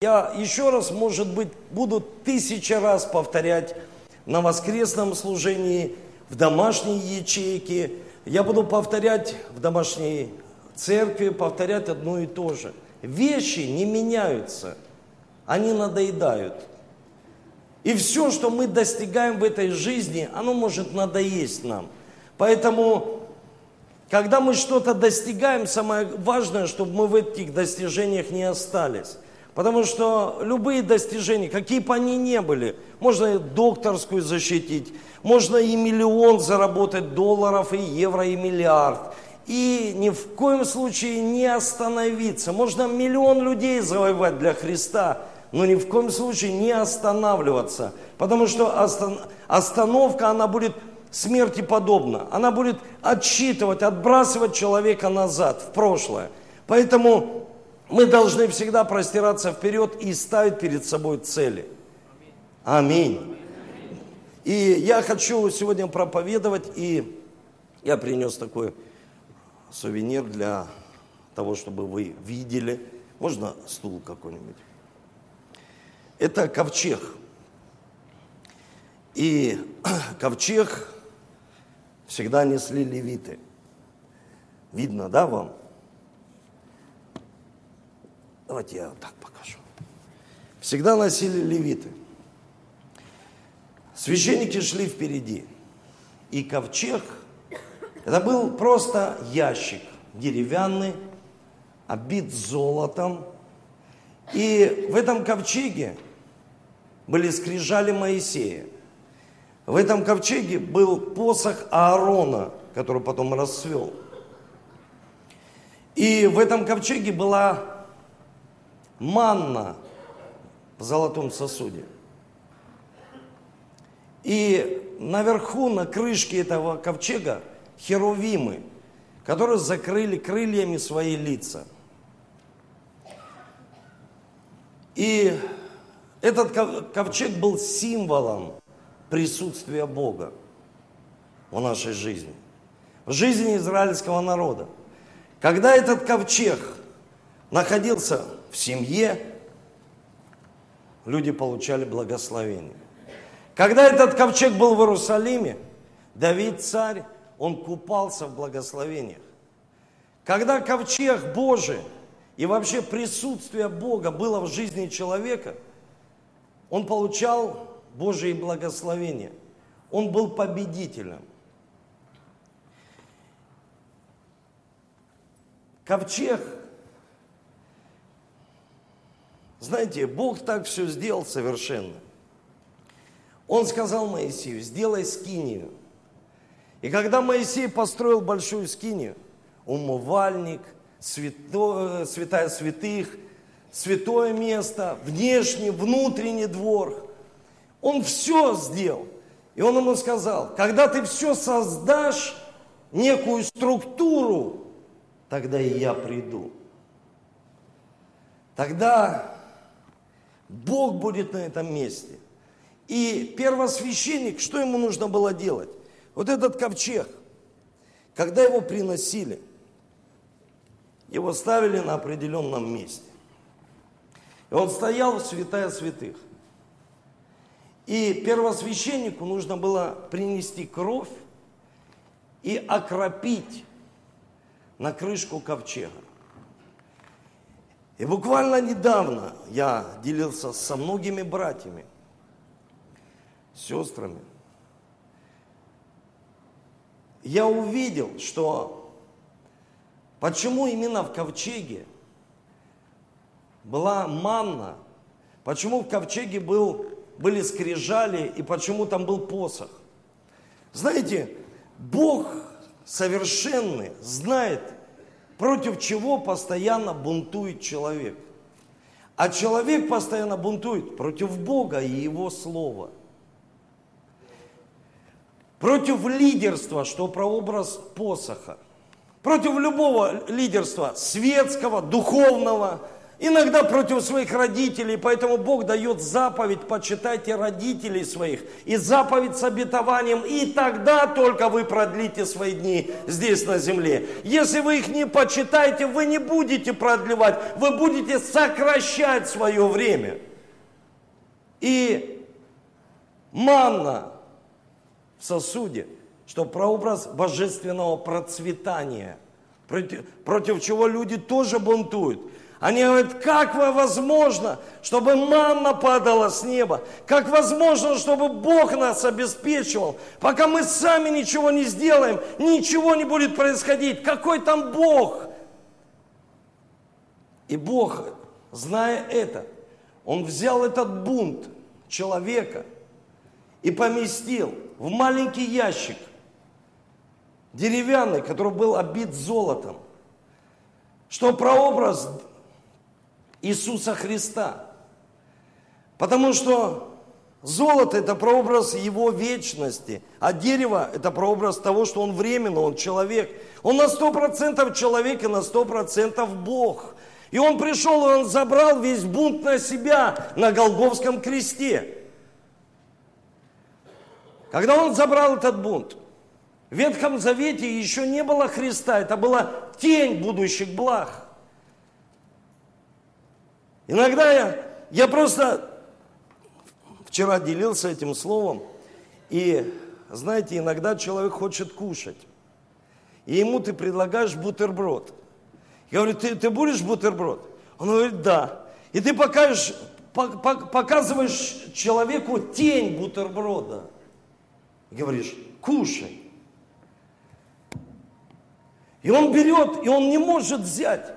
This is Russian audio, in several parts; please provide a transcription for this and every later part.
Я еще раз, может быть, буду тысячи раз повторять на воскресном служении, в домашней ячейке. Я буду повторять в домашней церкви, повторять одно и то же. Вещи не меняются, они надоедают. И все, что мы достигаем в этой жизни, оно может надоесть нам. Поэтому, когда мы что-то достигаем, самое важное, чтобы мы в этих достижениях не остались. Потому что любые достижения, какие бы они ни были, можно докторскую защитить, можно и миллион заработать долларов, и евро, и миллиард. И ни в коем случае не остановиться. Можно миллион людей завоевать для Христа, но ни в коем случае не останавливаться. Потому что остановка, она будет смерти подобна. Она будет отсчитывать, отбрасывать человека назад, в прошлое. Поэтому мы должны всегда простираться вперед и ставить перед собой цели. Аминь. И я хочу сегодня проповедовать, и я принес такой сувенир для того, чтобы вы видели. Можно стул какой-нибудь? Это ковчег. И ковчег всегда несли левиты. Видно, да, вам? Давайте я так покажу. Всегда носили левиты. Священники шли впереди. И ковчег, это был просто ящик деревянный, обит золотом. И в этом ковчеге были скрижали Моисея. В этом ковчеге был посох Аарона, который потом расцвел. И в этом ковчеге была манна в золотом сосуде. И наверху, на крышке этого ковчега, херувимы, которые закрыли крыльями свои лица. И этот ковчег был символом присутствия Бога в нашей жизни, в жизни израильского народа. Когда этот ковчег находился в семье, люди получали благословение. Когда этот ковчег был в Иерусалиме, Давид царь, он купался в благословениях. Когда ковчег Божий и вообще присутствие Бога было в жизни человека, он получал Божие благословения. Он был победителем. Ковчег знаете, Бог так все сделал совершенно. Он сказал Моисею, сделай скинию. И когда Моисей построил большую скинию, умывальник, свято, святая святых, святое место, внешний, внутренний двор, он все сделал. И он ему сказал, когда ты все создашь, некую структуру, тогда и я приду. Тогда Бог будет на этом месте. И первосвященник, что ему нужно было делать? Вот этот ковчег, когда его приносили, его ставили на определенном месте. И он стоял в святая святых. И первосвященнику нужно было принести кровь и окропить на крышку ковчега. И буквально недавно я делился со многими братьями, сестрами. Я увидел, что почему именно в ковчеге была манна, почему в ковчеге был, были скрижали и почему там был посох. Знаете, Бог совершенный знает против чего постоянно бунтует человек. А человек постоянно бунтует против Бога и Его Слова. Против лидерства, что прообраз посоха. Против любого лидерства, светского, духовного, Иногда против своих родителей, поэтому Бог дает заповедь, почитайте родителей своих. И заповедь с обетованием, и тогда только вы продлите свои дни здесь на земле. Если вы их не почитаете, вы не будете продлевать, вы будете сокращать свое время. И манна в сосуде, что прообраз божественного процветания, против, против чего люди тоже бунтуют. Они говорят, как возможно, чтобы манна падала с неба? Как возможно, чтобы Бог нас обеспечивал? Пока мы сами ничего не сделаем, ничего не будет происходить. Какой там Бог? И Бог, зная это, Он взял этот бунт человека и поместил в маленький ящик, деревянный, который был обит золотом, что прообраз Иисуса Христа. Потому что золото – это прообраз Его вечности, а дерево – это прообраз того, что Он временно, Он человек. Он на сто процентов человек и на сто процентов Бог. И Он пришел, и Он забрал весь бунт на себя на Голговском кресте. Когда Он забрал этот бунт, в Ветхом Завете еще не было Христа, это была тень будущих благ – Иногда я, я просто вчера делился этим словом, и знаете, иногда человек хочет кушать, и ему ты предлагаешь бутерброд. Я говорю, ты, ты будешь бутерброд? Он говорит, да. И ты покажешь, показываешь человеку тень бутерброда. И говоришь, кушай. И он берет, и он не может взять.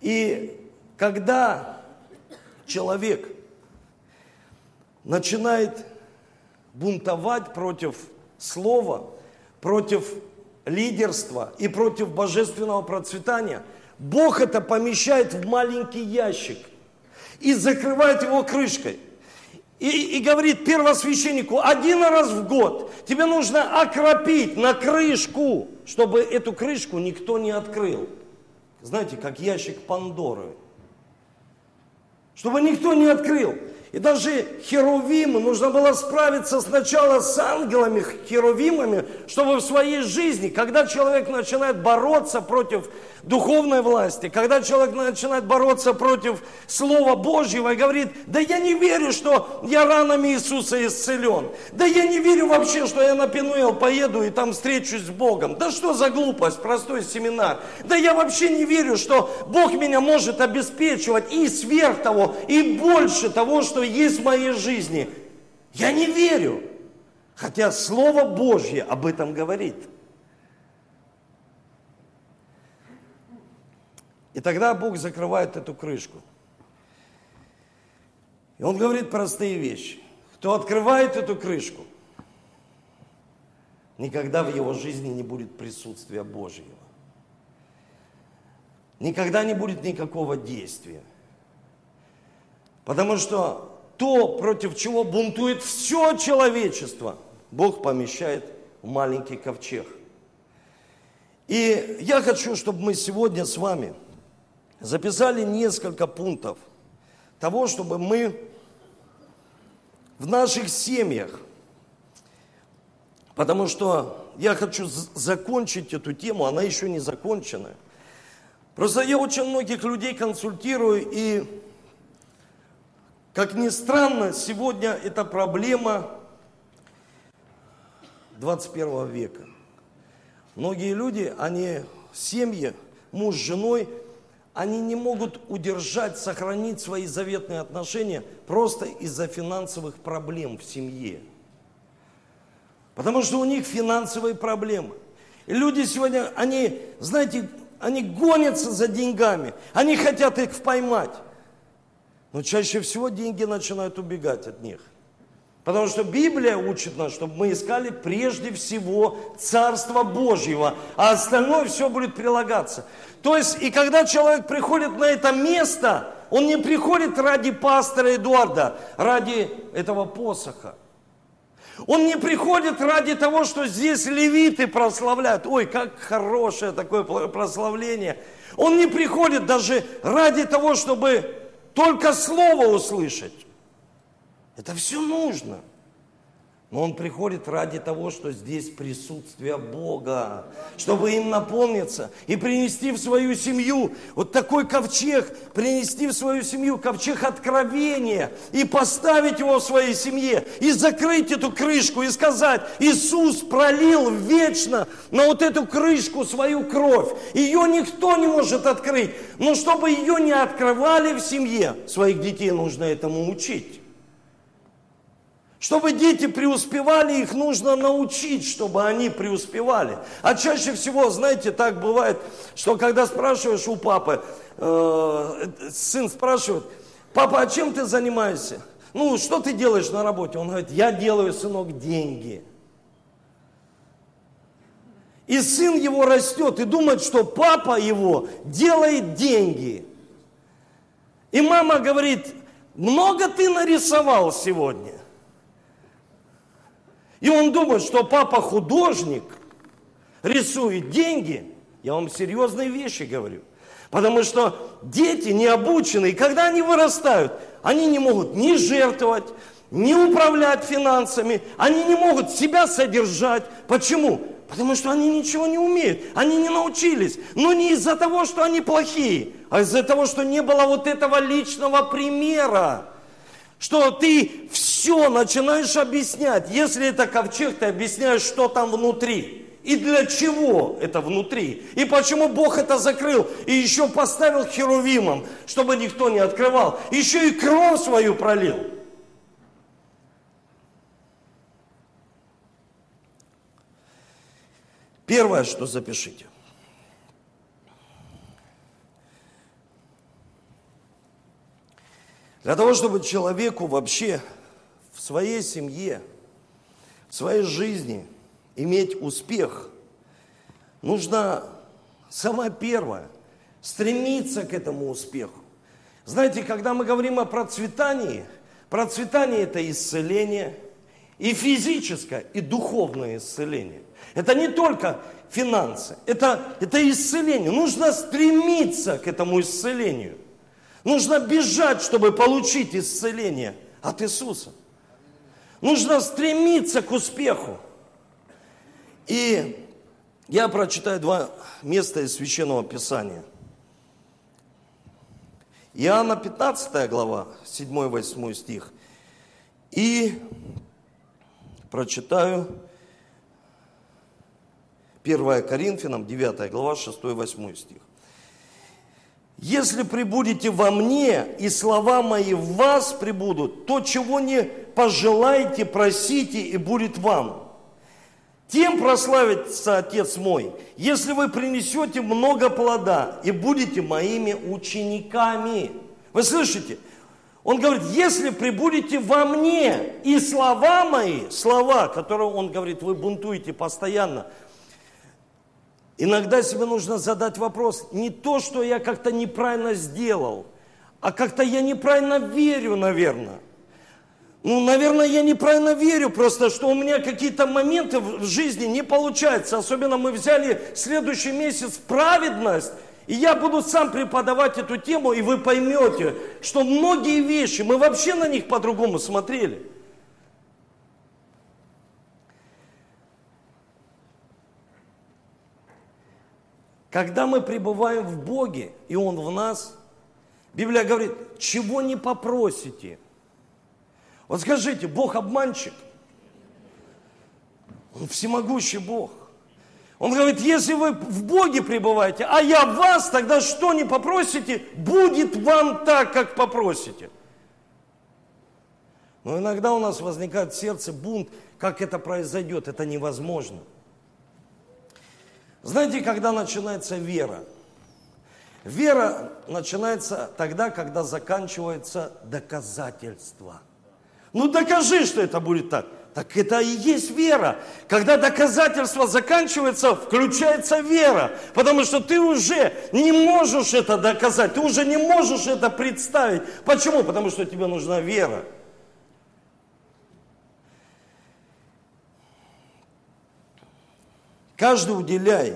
И когда человек начинает бунтовать против слова, против лидерства и против божественного процветания, Бог это помещает в маленький ящик и закрывает его крышкой. И, и говорит первосвященнику, один раз в год тебе нужно окропить на крышку, чтобы эту крышку никто не открыл. Знаете, как ящик Пандоры чтобы никто не открыл. И даже херувимы, нужно было справиться сначала с ангелами, херувимами, чтобы в своей жизни, когда человек начинает бороться против духовной власти, когда человек начинает бороться против Слова Божьего и говорит, да я не верю, что я ранами Иисуса исцелен, да я не верю вообще, что я на Пенуэл поеду и там встречусь с Богом, да что за глупость, простой семинар, да я вообще не верю, что Бог меня может обеспечивать и сверх того, и больше того, что что есть в моей жизни. Я не верю. Хотя Слово Божье об этом говорит. И тогда Бог закрывает эту крышку. И Он говорит простые вещи. Кто открывает эту крышку, никогда в его жизни не будет присутствия Божьего. Никогда не будет никакого действия. Потому что то, против чего бунтует все человечество, Бог помещает в маленький ковчег. И я хочу, чтобы мы сегодня с вами записали несколько пунктов того, чтобы мы в наших семьях, потому что я хочу закончить эту тему, она еще не закончена. Просто я очень многих людей консультирую, и как ни странно, сегодня это проблема 21 века. Многие люди, они семьи, муж с женой, они не могут удержать, сохранить свои заветные отношения просто из-за финансовых проблем в семье. Потому что у них финансовые проблемы. И люди сегодня, они, знаете, они гонятся за деньгами, они хотят их поймать. Но чаще всего деньги начинают убегать от них. Потому что Библия учит нас, чтобы мы искали прежде всего Царство Божьего, а остальное все будет прилагаться. То есть, и когда человек приходит на это место, он не приходит ради пастора Эдуарда, ради этого посоха. Он не приходит ради того, что здесь левиты прославляют. Ой, как хорошее такое прославление. Он не приходит даже ради того, чтобы только слово услышать. Это все нужно. Но он приходит ради того, что здесь присутствие Бога, чтобы им наполниться и принести в свою семью вот такой ковчег, принести в свою семью ковчег откровения и поставить его в своей семье, и закрыть эту крышку, и сказать, Иисус пролил вечно на вот эту крышку свою кровь. Ее никто не может открыть. Но чтобы ее не открывали в семье, своих детей нужно этому учить. Чтобы дети преуспевали, их нужно научить, чтобы они преуспевали. А чаще всего, знаете, так бывает, что когда спрашиваешь у папы, э, сын спрашивает, папа, а чем ты занимаешься? Ну, что ты делаешь на работе? Он говорит, я делаю, сынок, деньги. И сын его растет и думает, что папа его делает деньги. И мама говорит, много ты нарисовал сегодня. И он думает, что папа художник, рисует деньги. Я вам серьезные вещи говорю. Потому что дети не обучены, и когда они вырастают, они не могут ни жертвовать, ни управлять финансами, они не могут себя содержать. Почему? Потому что они ничего не умеют, они не научились. Но не из-за того, что они плохие, а из-за того, что не было вот этого личного примера что ты все начинаешь объяснять. Если это ковчег, ты объясняешь, что там внутри. И для чего это внутри? И почему Бог это закрыл? И еще поставил херувимом, чтобы никто не открывал. Еще и кровь свою пролил. Первое, что запишите. Для того, чтобы человеку вообще в своей семье, в своей жизни иметь успех, нужно самое первое – стремиться к этому успеху. Знаете, когда мы говорим о процветании, процветание – это исцеление, и физическое, и духовное исцеление. Это не только финансы, это, это исцеление. Нужно стремиться к этому исцелению – Нужно бежать, чтобы получить исцеление от Иисуса. Нужно стремиться к успеху. И я прочитаю два места из Священного Писания. Иоанна 15 глава, 7-8 стих. И прочитаю 1 Коринфянам, 9 глава, 6-8 стих. Если прибудете во мне, и слова мои в вас прибудут, то чего не пожелаете, просите, и будет вам. Тем прославится Отец мой, если вы принесете много плода и будете моими учениками. Вы слышите? Он говорит, если прибудете во мне, и слова мои, слова, которые он говорит, вы бунтуете постоянно, Иногда себе нужно задать вопрос, не то, что я как-то неправильно сделал, а как-то я неправильно верю, наверное. Ну, наверное, я неправильно верю, просто что у меня какие-то моменты в жизни не получаются. Особенно мы взяли следующий месяц праведность, и я буду сам преподавать эту тему, и вы поймете, что многие вещи, мы вообще на них по-другому смотрели. Когда мы пребываем в Боге, и Он в нас, Библия говорит, чего не попросите. Вот скажите, Бог обманщик? Он всемогущий Бог. Он говорит, если вы в Боге пребываете, а я в вас, тогда что не попросите, будет вам так, как попросите. Но иногда у нас возникает в сердце бунт, как это произойдет, это невозможно. Знаете, когда начинается вера? Вера начинается тогда, когда заканчивается доказательство. Ну докажи, что это будет так. Так это и есть вера. Когда доказательство заканчивается, включается вера. Потому что ты уже не можешь это доказать, ты уже не можешь это представить. Почему? Потому что тебе нужна вера. Каждый уделяй.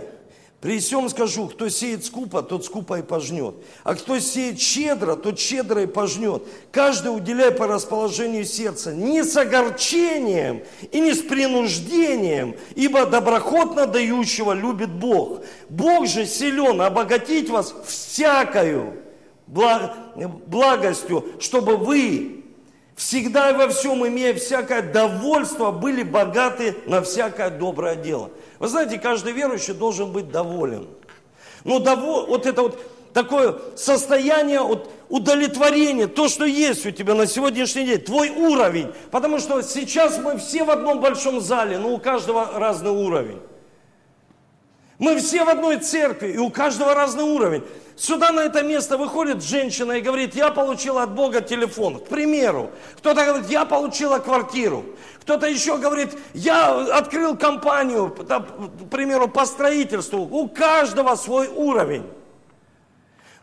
При всем скажу, кто сеет скупо, тот скупо и пожнет. А кто сеет щедро, тот щедро и пожнет. Каждый уделяй по расположению сердца, не с огорчением и не с принуждением, ибо доброхотно дающего любит Бог. Бог же силен обогатить вас всякою благостью, чтобы вы всегда и во всем, имея всякое довольство, были богаты на всякое доброе дело. Вы знаете, каждый верующий должен быть доволен. Но довол, вот это вот такое состояние вот, удовлетворения, то, что есть у тебя на сегодняшний день, твой уровень. Потому что сейчас мы все в одном большом зале, но у каждого разный уровень. Мы все в одной церкви, и у каждого разный уровень. Сюда на это место выходит женщина и говорит, я получила от Бога телефон, к примеру. Кто-то говорит, я получила квартиру. Кто-то еще говорит, я открыл компанию, к примеру, по строительству. У каждого свой уровень.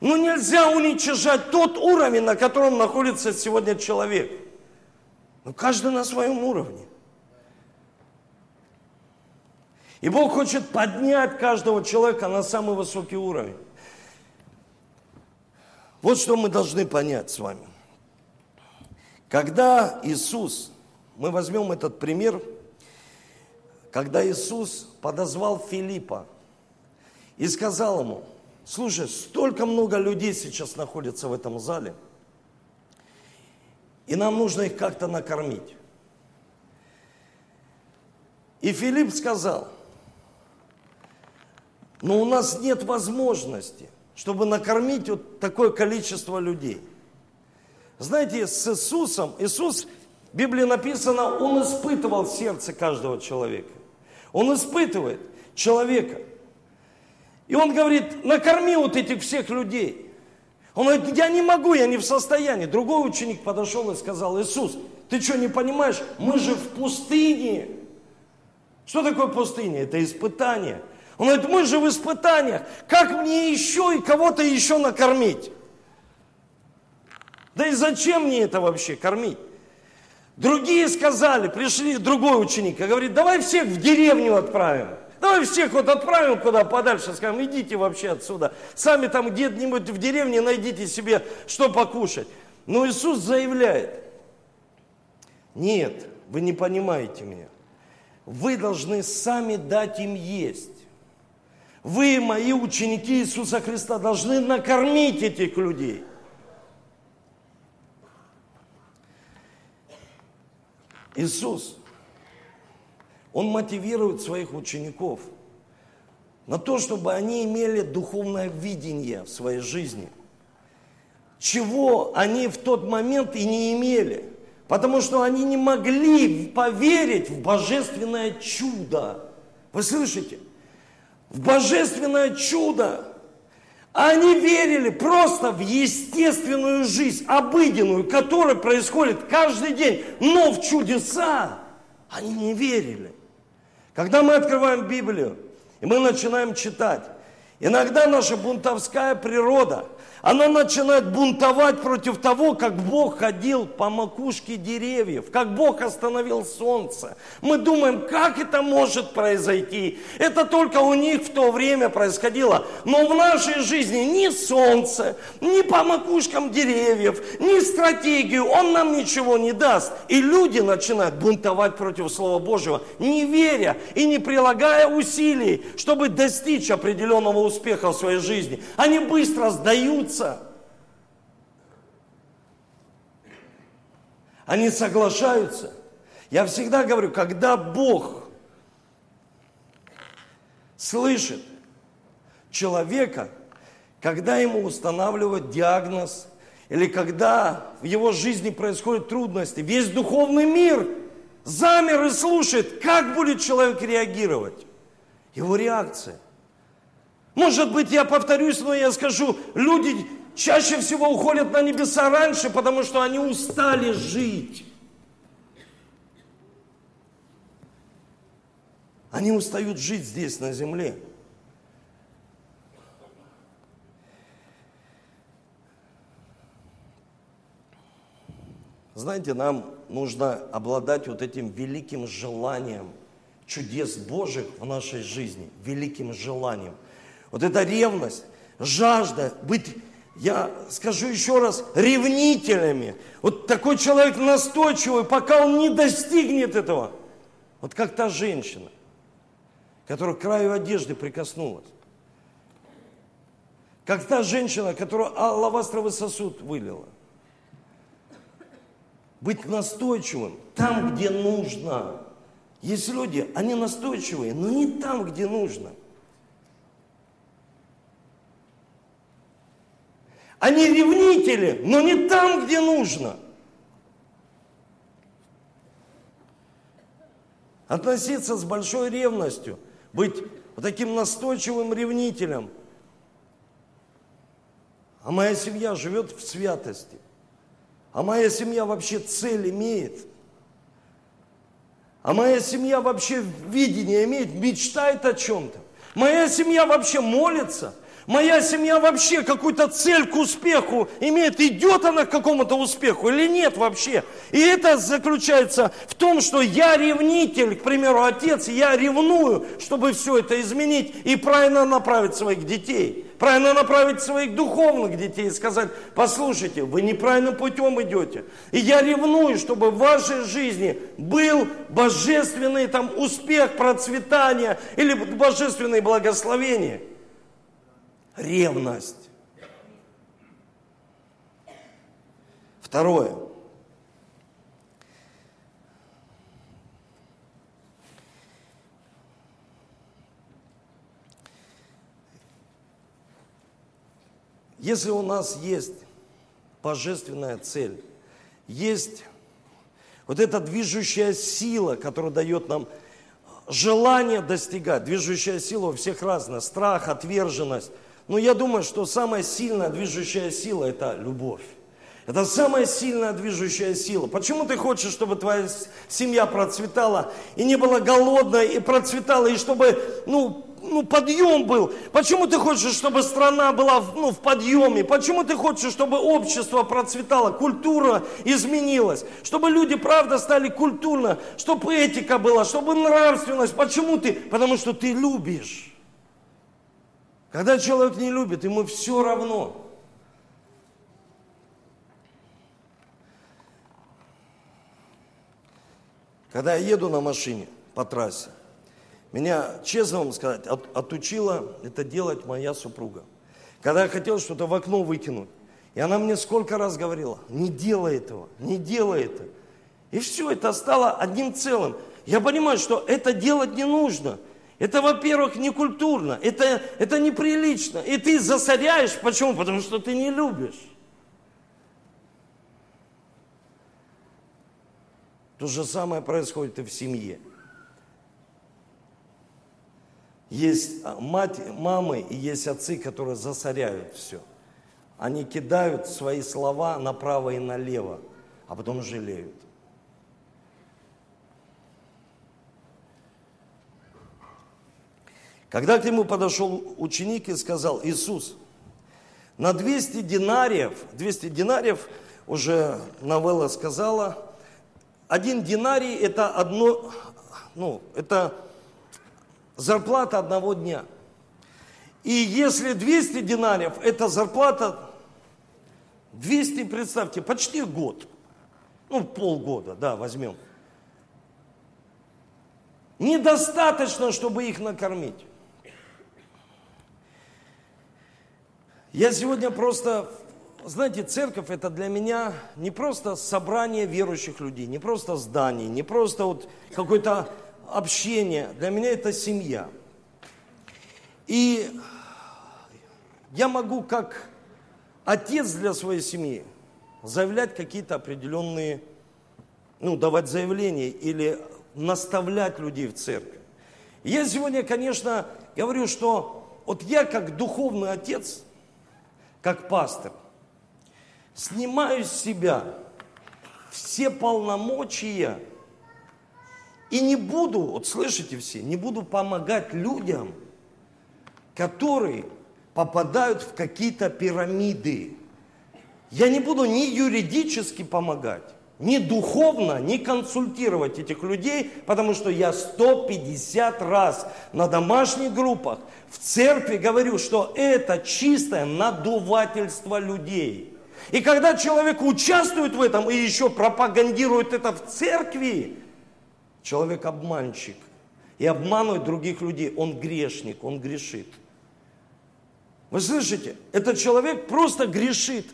Но нельзя уничтожать тот уровень, на котором находится сегодня человек. Но каждый на своем уровне. И Бог хочет поднять каждого человека на самый высокий уровень. Вот что мы должны понять с вами. Когда Иисус, мы возьмем этот пример, когда Иисус подозвал Филиппа и сказал ему, слушай, столько много людей сейчас находится в этом зале, и нам нужно их как-то накормить. И Филипп сказал, но у нас нет возможности – чтобы накормить вот такое количество людей. Знаете, с Иисусом, Иисус, в Библии написано, Он испытывал сердце каждого человека. Он испытывает человека. И Он говорит, накорми вот этих всех людей. Он говорит, я не могу, я не в состоянии. Другой ученик подошел и сказал, Иисус, ты что, не понимаешь, мы же в пустыне. Что такое пустыня? Это испытание. Он говорит, мы же в испытаниях. Как мне еще и кого-то еще накормить? Да и зачем мне это вообще кормить? Другие сказали, пришли другой ученик, и говорит, давай всех в деревню отправим. Давай всех вот отправим куда подальше, скажем, идите вообще отсюда. Сами там где-нибудь в деревне найдите себе что покушать. Но Иисус заявляет, нет, вы не понимаете меня. Вы должны сами дать им есть. Вы, мои ученики Иисуса Христа, должны накормить этих людей. Иисус, Он мотивирует своих учеников на то, чтобы они имели духовное видение в своей жизни, чего они в тот момент и не имели, потому что они не могли поверить в божественное чудо. Вы слышите? В божественное чудо. Они верили просто в естественную жизнь, обыденную, которая происходит каждый день, но в чудеса они не верили. Когда мы открываем Библию, и мы начинаем читать, иногда наша бунтовская природа – она начинает бунтовать против того, как Бог ходил по макушке деревьев, как Бог остановил солнце. Мы думаем, как это может произойти? Это только у них в то время происходило. Но в нашей жизни ни солнце, ни по макушкам деревьев, ни стратегию Он нам ничего не даст. И люди начинают бунтовать против Слова Божьего, не веря и не прилагая усилий, чтобы достичь определенного успеха в своей жизни. Они быстро сдаются сдаются. Они соглашаются. Я всегда говорю, когда Бог слышит человека, когда ему устанавливают диагноз, или когда в его жизни происходят трудности, весь духовный мир замер и слушает, как будет человек реагировать. Его реакция – может быть, я повторюсь, но я скажу, люди чаще всего уходят на небеса раньше, потому что они устали жить. Они устают жить здесь, на земле. Знаете, нам нужно обладать вот этим великим желанием чудес Божьих в нашей жизни, великим желанием. Вот эта ревность, жажда быть, я скажу еще раз, ревнителями. Вот такой человек настойчивый, пока он не достигнет этого. Вот как та женщина, которая к краю одежды прикоснулась. Как та женщина, которая алавастровый сосуд вылила. Быть настойчивым там, где нужно. Есть люди, они настойчивые, но не там, где нужно. Они ревнители, но не там, где нужно. Относиться с большой ревностью, быть вот таким настойчивым ревнителем. А моя семья живет в святости. А моя семья вообще цель имеет. А моя семья вообще видение имеет, мечтает о чем-то. Моя семья вообще молится. Моя семья вообще какую-то цель к успеху имеет. Идет она к какому-то успеху или нет вообще. И это заключается в том, что я ревнитель, к примеру, отец, я ревную, чтобы все это изменить и правильно направить своих детей. Правильно направить своих духовных детей и сказать, послушайте, вы неправильным путем идете. И я ревную, чтобы в вашей жизни был божественный там успех, процветание или божественные благословения ревность. Второе. Если у нас есть божественная цель, есть вот эта движущая сила, которая дает нам желание достигать, движущая сила у всех разная, страх, отверженность – но я думаю, что самая сильная движущая сила – это любовь. Это самая сильная движущая сила. Почему ты хочешь, чтобы твоя семья процветала и не была голодной, и процветала, и чтобы, ну, ну, подъем был. Почему ты хочешь, чтобы страна была ну, в подъеме? Почему ты хочешь, чтобы общество процветало, культура изменилась? Чтобы люди, правда, стали культурно, чтобы этика была, чтобы нравственность. Почему ты? Потому что ты любишь. Когда человек не любит, ему все равно. Когда я еду на машине по трассе, меня, честно вам сказать, от, отучила это делать моя супруга. Когда я хотел что-то в окно выкинуть, и она мне сколько раз говорила, не делай этого, не делай это. И все, это стало одним целым. Я понимаю, что это делать не нужно – это, во-первых, не культурно, это, это неприлично. И ты засоряешь. Почему? Потому что ты не любишь. То же самое происходит и в семье. Есть мать, мамы и есть отцы, которые засоряют все. Они кидают свои слова направо и налево, а потом жалеют. Когда к нему подошел ученик и сказал, Иисус, на 200 динариев, 200 динариев, уже новелла сказала, один динарий это одно, ну, это зарплата одного дня. И если 200 динариев, это зарплата 200, представьте, почти год. Ну, полгода, да, возьмем. Недостаточно, чтобы их накормить. Я сегодня просто, знаете, церковь это для меня не просто собрание верующих людей, не просто здание, не просто вот какое-то общение. Для меня это семья. И я могу как отец для своей семьи заявлять какие-то определенные, ну, давать заявления или наставлять людей в церкви. Я сегодня, конечно, говорю, что вот я как духовный отец – как пастор, снимаю с себя все полномочия и не буду, вот слышите все, не буду помогать людям, которые попадают в какие-то пирамиды. Я не буду ни юридически помогать, ни духовно, ни консультировать этих людей, потому что я 150 раз на домашних группах в церкви говорю, что это чистое надувательство людей. И когда человек участвует в этом и еще пропагандирует это в церкви, человек обманщик и обманывает других людей, он грешник, он грешит. Вы слышите? Этот человек просто грешит.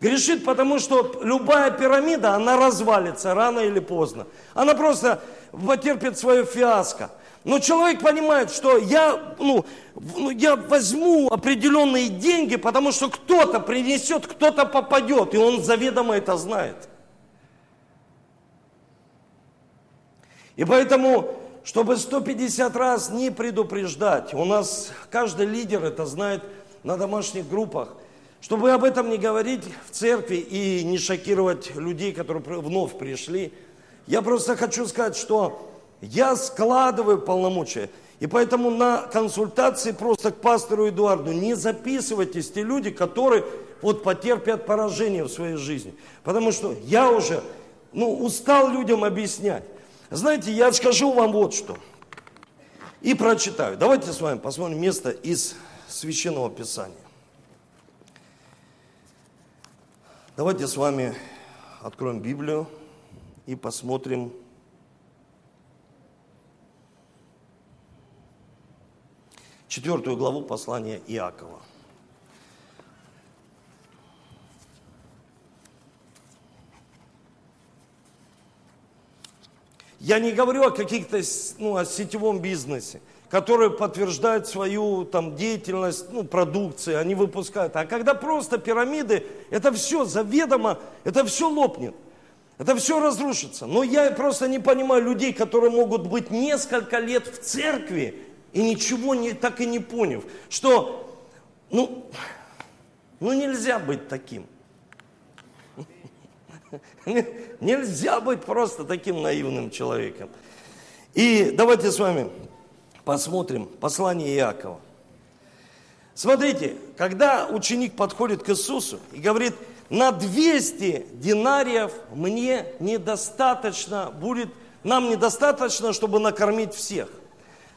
Грешит, потому что любая пирамида, она развалится рано или поздно. Она просто потерпит свое фиаско. Но человек понимает, что я, ну, ну, я возьму определенные деньги, потому что кто-то принесет, кто-то попадет, и он заведомо это знает. И поэтому, чтобы 150 раз не предупреждать, у нас каждый лидер это знает на домашних группах, чтобы об этом не говорить в церкви и не шокировать людей, которые вновь пришли, я просто хочу сказать, что я складываю полномочия. И поэтому на консультации просто к пастору Эдуарду не записывайтесь те люди, которые вот потерпят поражение в своей жизни. Потому что я уже ну, устал людям объяснять. Знаете, я скажу вам вот что. И прочитаю. Давайте с вами посмотрим место из Священного Писания. Давайте с вами откроем Библию и посмотрим четвертую главу послания Иакова. Я не говорю о каких-то, ну, о сетевом бизнесе, который подтверждает свою там деятельность, ну, продукции, они выпускают. А когда просто пирамиды, это все заведомо, это все лопнет. Это все разрушится. Но я просто не понимаю людей, которые могут быть несколько лет в церкви и ничего не, так и не поняв, что ну, ну нельзя быть таким. Нельзя быть просто таким наивным человеком. И давайте с вами посмотрим послание Иакова. Смотрите, когда ученик подходит к Иисусу и говорит, на 200 динариев мне недостаточно будет, нам недостаточно, чтобы накормить всех.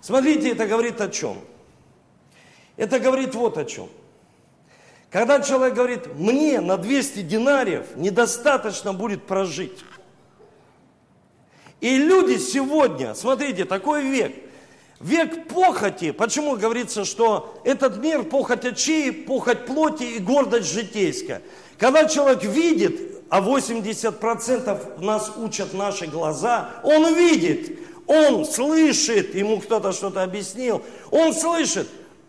Смотрите, это говорит о чем? Это говорит вот о чем. Когда человек говорит, мне на 200 динариев недостаточно будет прожить. И люди сегодня, смотрите, такой век, век похоти. Почему говорится, что этот мир похоть очей, похоть плоти и гордость житейская. Когда человек видит, а 80% нас учат наши глаза, он видит, он слышит, ему кто-то что-то объяснил, он слышит,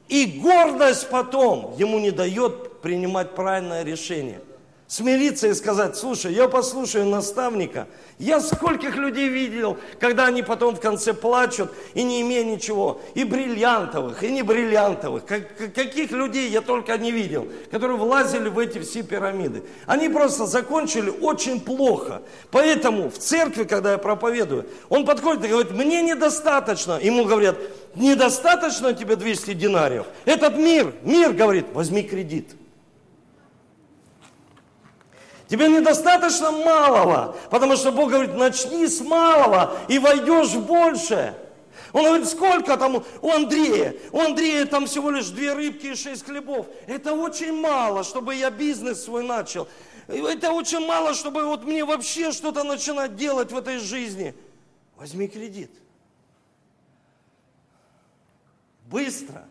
и гордость потом ему не дает принимать правильное решение. Смириться и сказать, слушай, я послушаю наставника. Я скольких людей видел, когда они потом в конце плачут и не имея ничего. И бриллиантовых, и не бриллиантовых. Как, каких людей я только не видел, которые влазили в эти все пирамиды. Они просто закончили очень плохо. Поэтому в церкви, когда я проповедую, он подходит и говорит, мне недостаточно. Ему говорят, недостаточно тебе 200 динариев. Этот мир, мир говорит, возьми кредит. Тебе недостаточно малого, потому что Бог говорит, начни с малого и войдешь в большее. Он говорит, сколько там у Андрея? У Андрея там всего лишь две рыбки и шесть хлебов. Это очень мало, чтобы я бизнес свой начал. Это очень мало, чтобы вот мне вообще что-то начинать делать в этой жизни. Возьми кредит. Быстро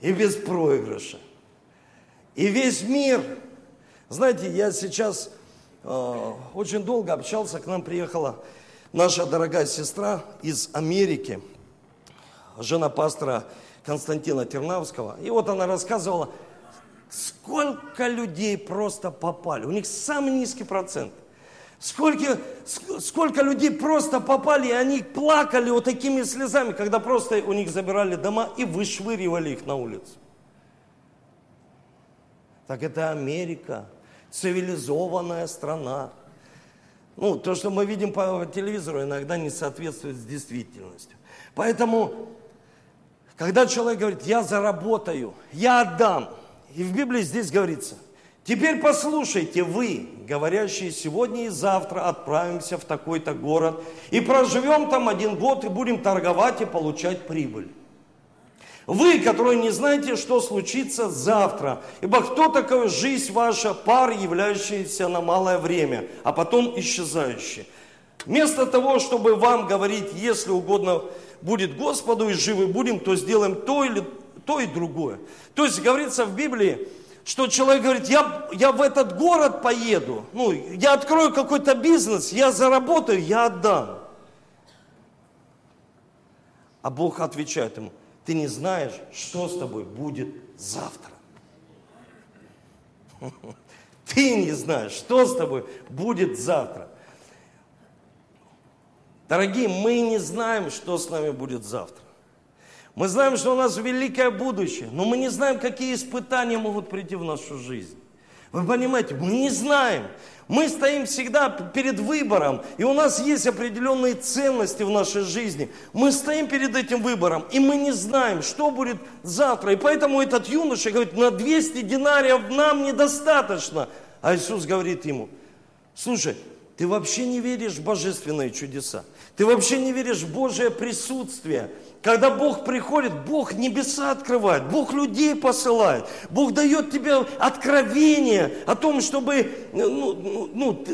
и без проигрыша. И весь мир знаете, я сейчас э, очень долго общался, к нам приехала наша дорогая сестра из Америки, жена пастора Константина Тернавского. И вот она рассказывала, сколько людей просто попали. У них самый низкий процент. Сколько, сколько людей просто попали, и они плакали вот такими слезами, когда просто у них забирали дома и вышвыривали их на улицу. Так это Америка цивилизованная страна. Ну, то, что мы видим по телевизору, иногда не соответствует с действительностью. Поэтому, когда человек говорит, я заработаю, я отдам, и в Библии здесь говорится, Теперь послушайте, вы, говорящие сегодня и завтра отправимся в такой-то город и проживем там один год и будем торговать и получать прибыль. Вы, которые не знаете, что случится завтра. Ибо кто такая жизнь ваша, пар, являющийся на малое время, а потом исчезающий. Вместо того, чтобы вам говорить, если угодно будет Господу и живы будем, то сделаем то или то и другое. То есть говорится в Библии, что человек говорит, я, я в этот город поеду, ну, я открою какой-то бизнес, я заработаю, я отдам. А Бог отвечает ему, ты не знаешь, что с тобой будет завтра. Ты не знаешь, что с тобой будет завтра. Дорогие, мы не знаем, что с нами будет завтра. Мы знаем, что у нас великое будущее, но мы не знаем, какие испытания могут прийти в нашу жизнь. Вы понимаете, мы не знаем. Мы стоим всегда перед выбором, и у нас есть определенные ценности в нашей жизни. Мы стоим перед этим выбором, и мы не знаем, что будет завтра. И поэтому этот юноша говорит, на 200 динариев нам недостаточно. А Иисус говорит ему, слушай, ты вообще не веришь в божественные чудеса. Ты вообще не веришь в Божье присутствие. Когда Бог приходит, Бог небеса открывает, Бог людей посылает, Бог дает тебе откровение о том, чтобы ну, ну, ну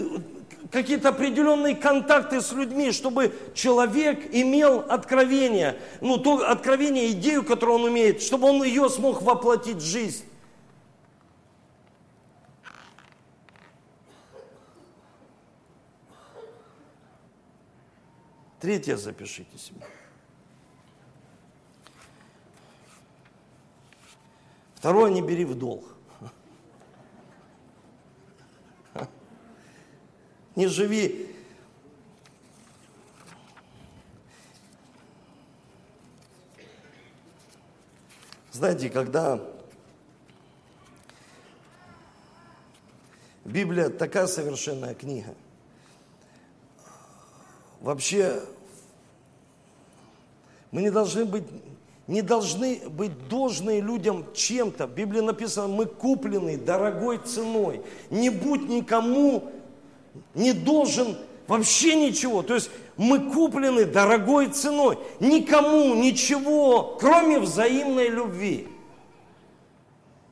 какие-то определенные контакты с людьми, чтобы человек имел откровение, ну, то откровение, идею, которую он умеет, чтобы он ее смог воплотить в жизнь. Третье запишите себе. Второе, не бери в долг. Не живи Знаете, когда Библия такая совершенная книга, вообще мы не должны быть, не должны быть должны людям чем-то. В Библии написано, мы куплены дорогой ценой. Не будь никому не должен вообще ничего. То есть мы куплены дорогой ценой. Никому ничего, кроме взаимной любви.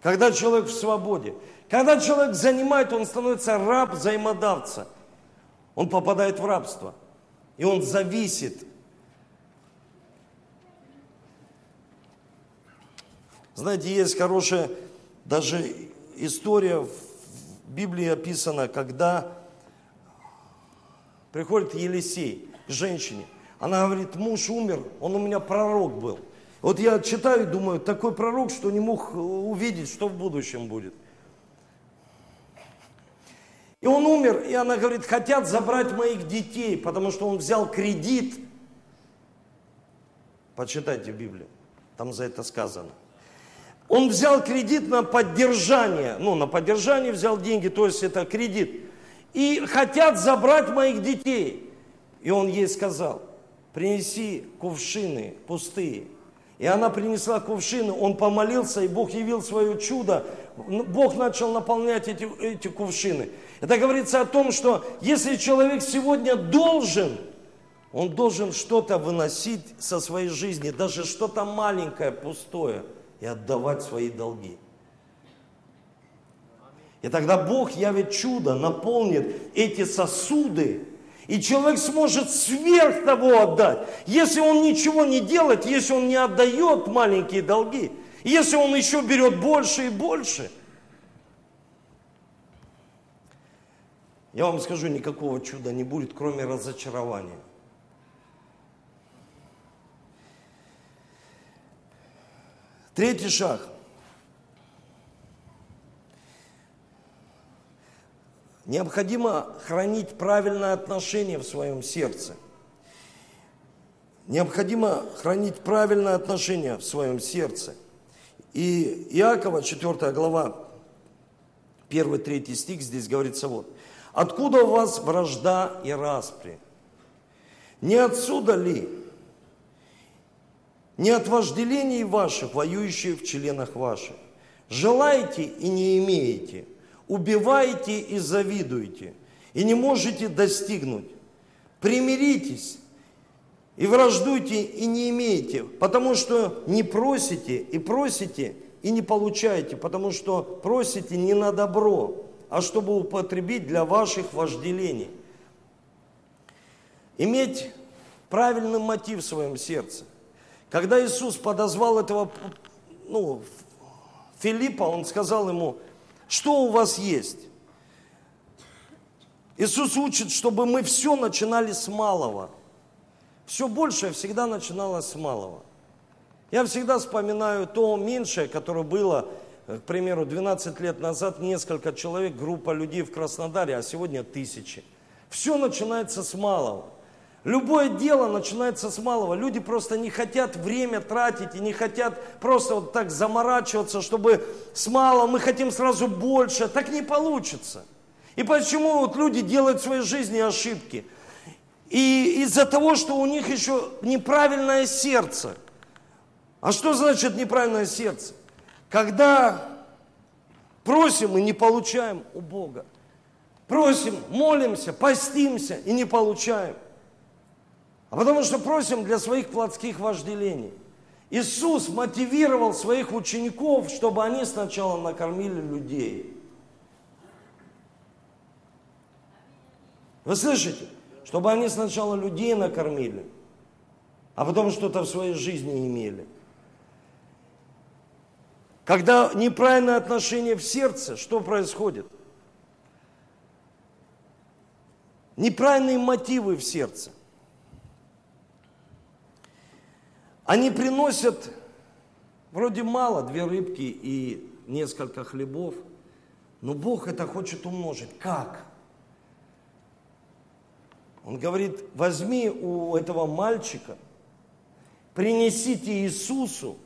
Когда человек в свободе. Когда человек занимает, он становится раб взаимодавца. Он попадает в рабство. И он зависит Знаете, есть хорошая даже история в Библии описана, когда приходит Елисей к женщине. Она говорит, муж умер, он у меня пророк был. Вот я читаю и думаю, такой пророк, что не мог увидеть, что в будущем будет. И он умер, и она говорит, хотят забрать моих детей, потому что он взял кредит. Почитайте Библию, там за это сказано. Он взял кредит на поддержание, ну, на поддержание взял деньги, то есть это кредит. И хотят забрать моих детей. И он ей сказал, принеси кувшины пустые. И она принесла кувшины, он помолился, и Бог явил свое чудо. Бог начал наполнять эти, эти кувшины. Это говорится о том, что если человек сегодня должен, он должен что-то выносить со своей жизни, даже что-то маленькое, пустое – и отдавать свои долги. И тогда Бог явит чудо, наполнит эти сосуды, и человек сможет сверх того отдать. Если он ничего не делает, если он не отдает маленькие долги, если он еще берет больше и больше, я вам скажу, никакого чуда не будет, кроме разочарования. Третий шаг. Необходимо хранить правильное отношение в своем сердце. Необходимо хранить правильное отношение в своем сердце. И Иакова, 4 глава, 1-3 стих, здесь говорится вот. «Откуда у вас вражда и распри? Не отсюда ли, не от вожделений ваших, воюющих в членах ваших. Желаете и не имеете, убиваете и завидуете, и не можете достигнуть. Примиритесь и враждуйте и не имеете, потому что не просите и просите и не получаете, потому что просите не на добро, а чтобы употребить для ваших вожделений. Иметь правильный мотив в своем сердце. Когда Иисус подозвал этого ну, Филиппа, он сказал ему, что у вас есть? Иисус учит, чтобы мы все начинали с малого. Все большее всегда начиналось с малого. Я всегда вспоминаю то меньшее, которое было, к примеру, 12 лет назад, несколько человек, группа людей в Краснодаре, а сегодня тысячи. Все начинается с малого. Любое дело начинается с малого. Люди просто не хотят время тратить и не хотят просто вот так заморачиваться, чтобы с малого мы хотим сразу больше. Так не получится. И почему вот люди делают в своей жизни ошибки? И из-за того, что у них еще неправильное сердце. А что значит неправильное сердце? Когда просим и не получаем у Бога. Просим, молимся, постимся и не получаем. А потому что просим для своих плотских вожделений. Иисус мотивировал своих учеников, чтобы они сначала накормили людей. Вы слышите? Чтобы они сначала людей накормили, а потом что-то в своей жизни имели. Когда неправильное отношение в сердце, что происходит? Неправильные мотивы в сердце. Они приносят вроде мало, две рыбки и несколько хлебов, но Бог это хочет умножить. Как? Он говорит, возьми у этого мальчика, принесите Иисусу.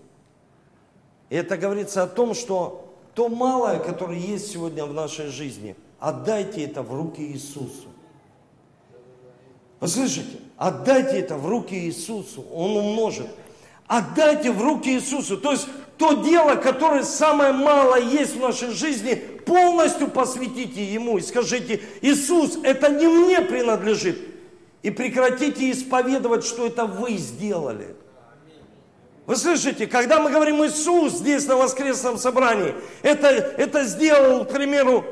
И это говорится о том, что то малое, которое есть сегодня в нашей жизни, отдайте это в руки Иисусу. Вы слышите? Отдайте это в руки Иисусу, Он умножит. Отдайте в руки Иисусу. То есть то дело, которое самое малое есть в нашей жизни, полностью посвятите Ему и скажите, Иисус, это не мне принадлежит. И прекратите исповедовать, что это вы сделали. Вы слышите, когда мы говорим Иисус здесь на воскресном собрании, это, это сделал, к примеру,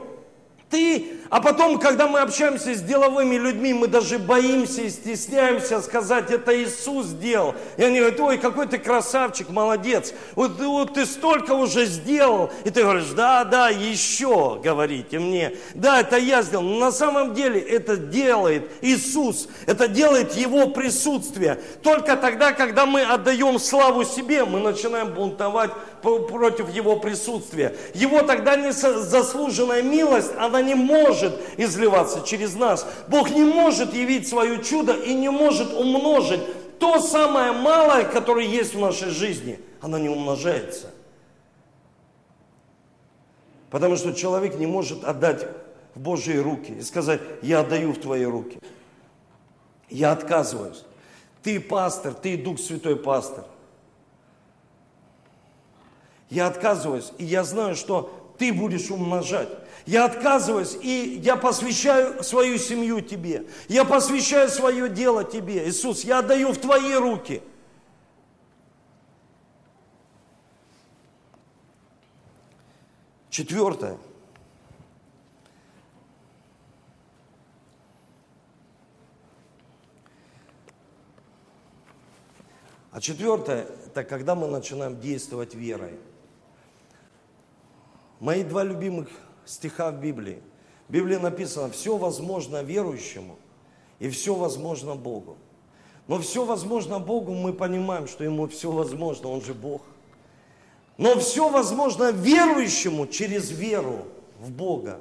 ты, а потом, когда мы общаемся с деловыми людьми, мы даже боимся и стесняемся сказать, это Иисус сделал. И они говорят, ой, какой ты красавчик, молодец. Вот, вот ты столько уже сделал. И ты говоришь, да, да, еще, говорите мне. Да, это я сделал. Но на самом деле это делает Иисус. Это делает Его присутствие. Только тогда, когда мы отдаем славу себе, мы начинаем бунтовать против Его присутствия. Его тогда не заслуженная милость, она не может изливаться через нас. Бог не может явить свое чудо и не может умножить то самое малое, которое есть в нашей жизни. Оно не умножается. Потому что человек не может отдать в Божьи руки и сказать, я отдаю в твои руки. Я отказываюсь. Ты пастор, ты Дух Святой пастор. Я отказываюсь, и я знаю, что ты будешь умножать. Я отказываюсь, и я посвящаю свою семью тебе. Я посвящаю свое дело тебе. Иисус, я отдаю в твои руки. Четвертое. А четвертое, это когда мы начинаем действовать верой. Мои два любимых стиха в Библии. В Библии написано, все возможно верующему и все возможно Богу. Но все возможно Богу, мы понимаем, что Ему все возможно, Он же Бог. Но все возможно верующему через веру в Бога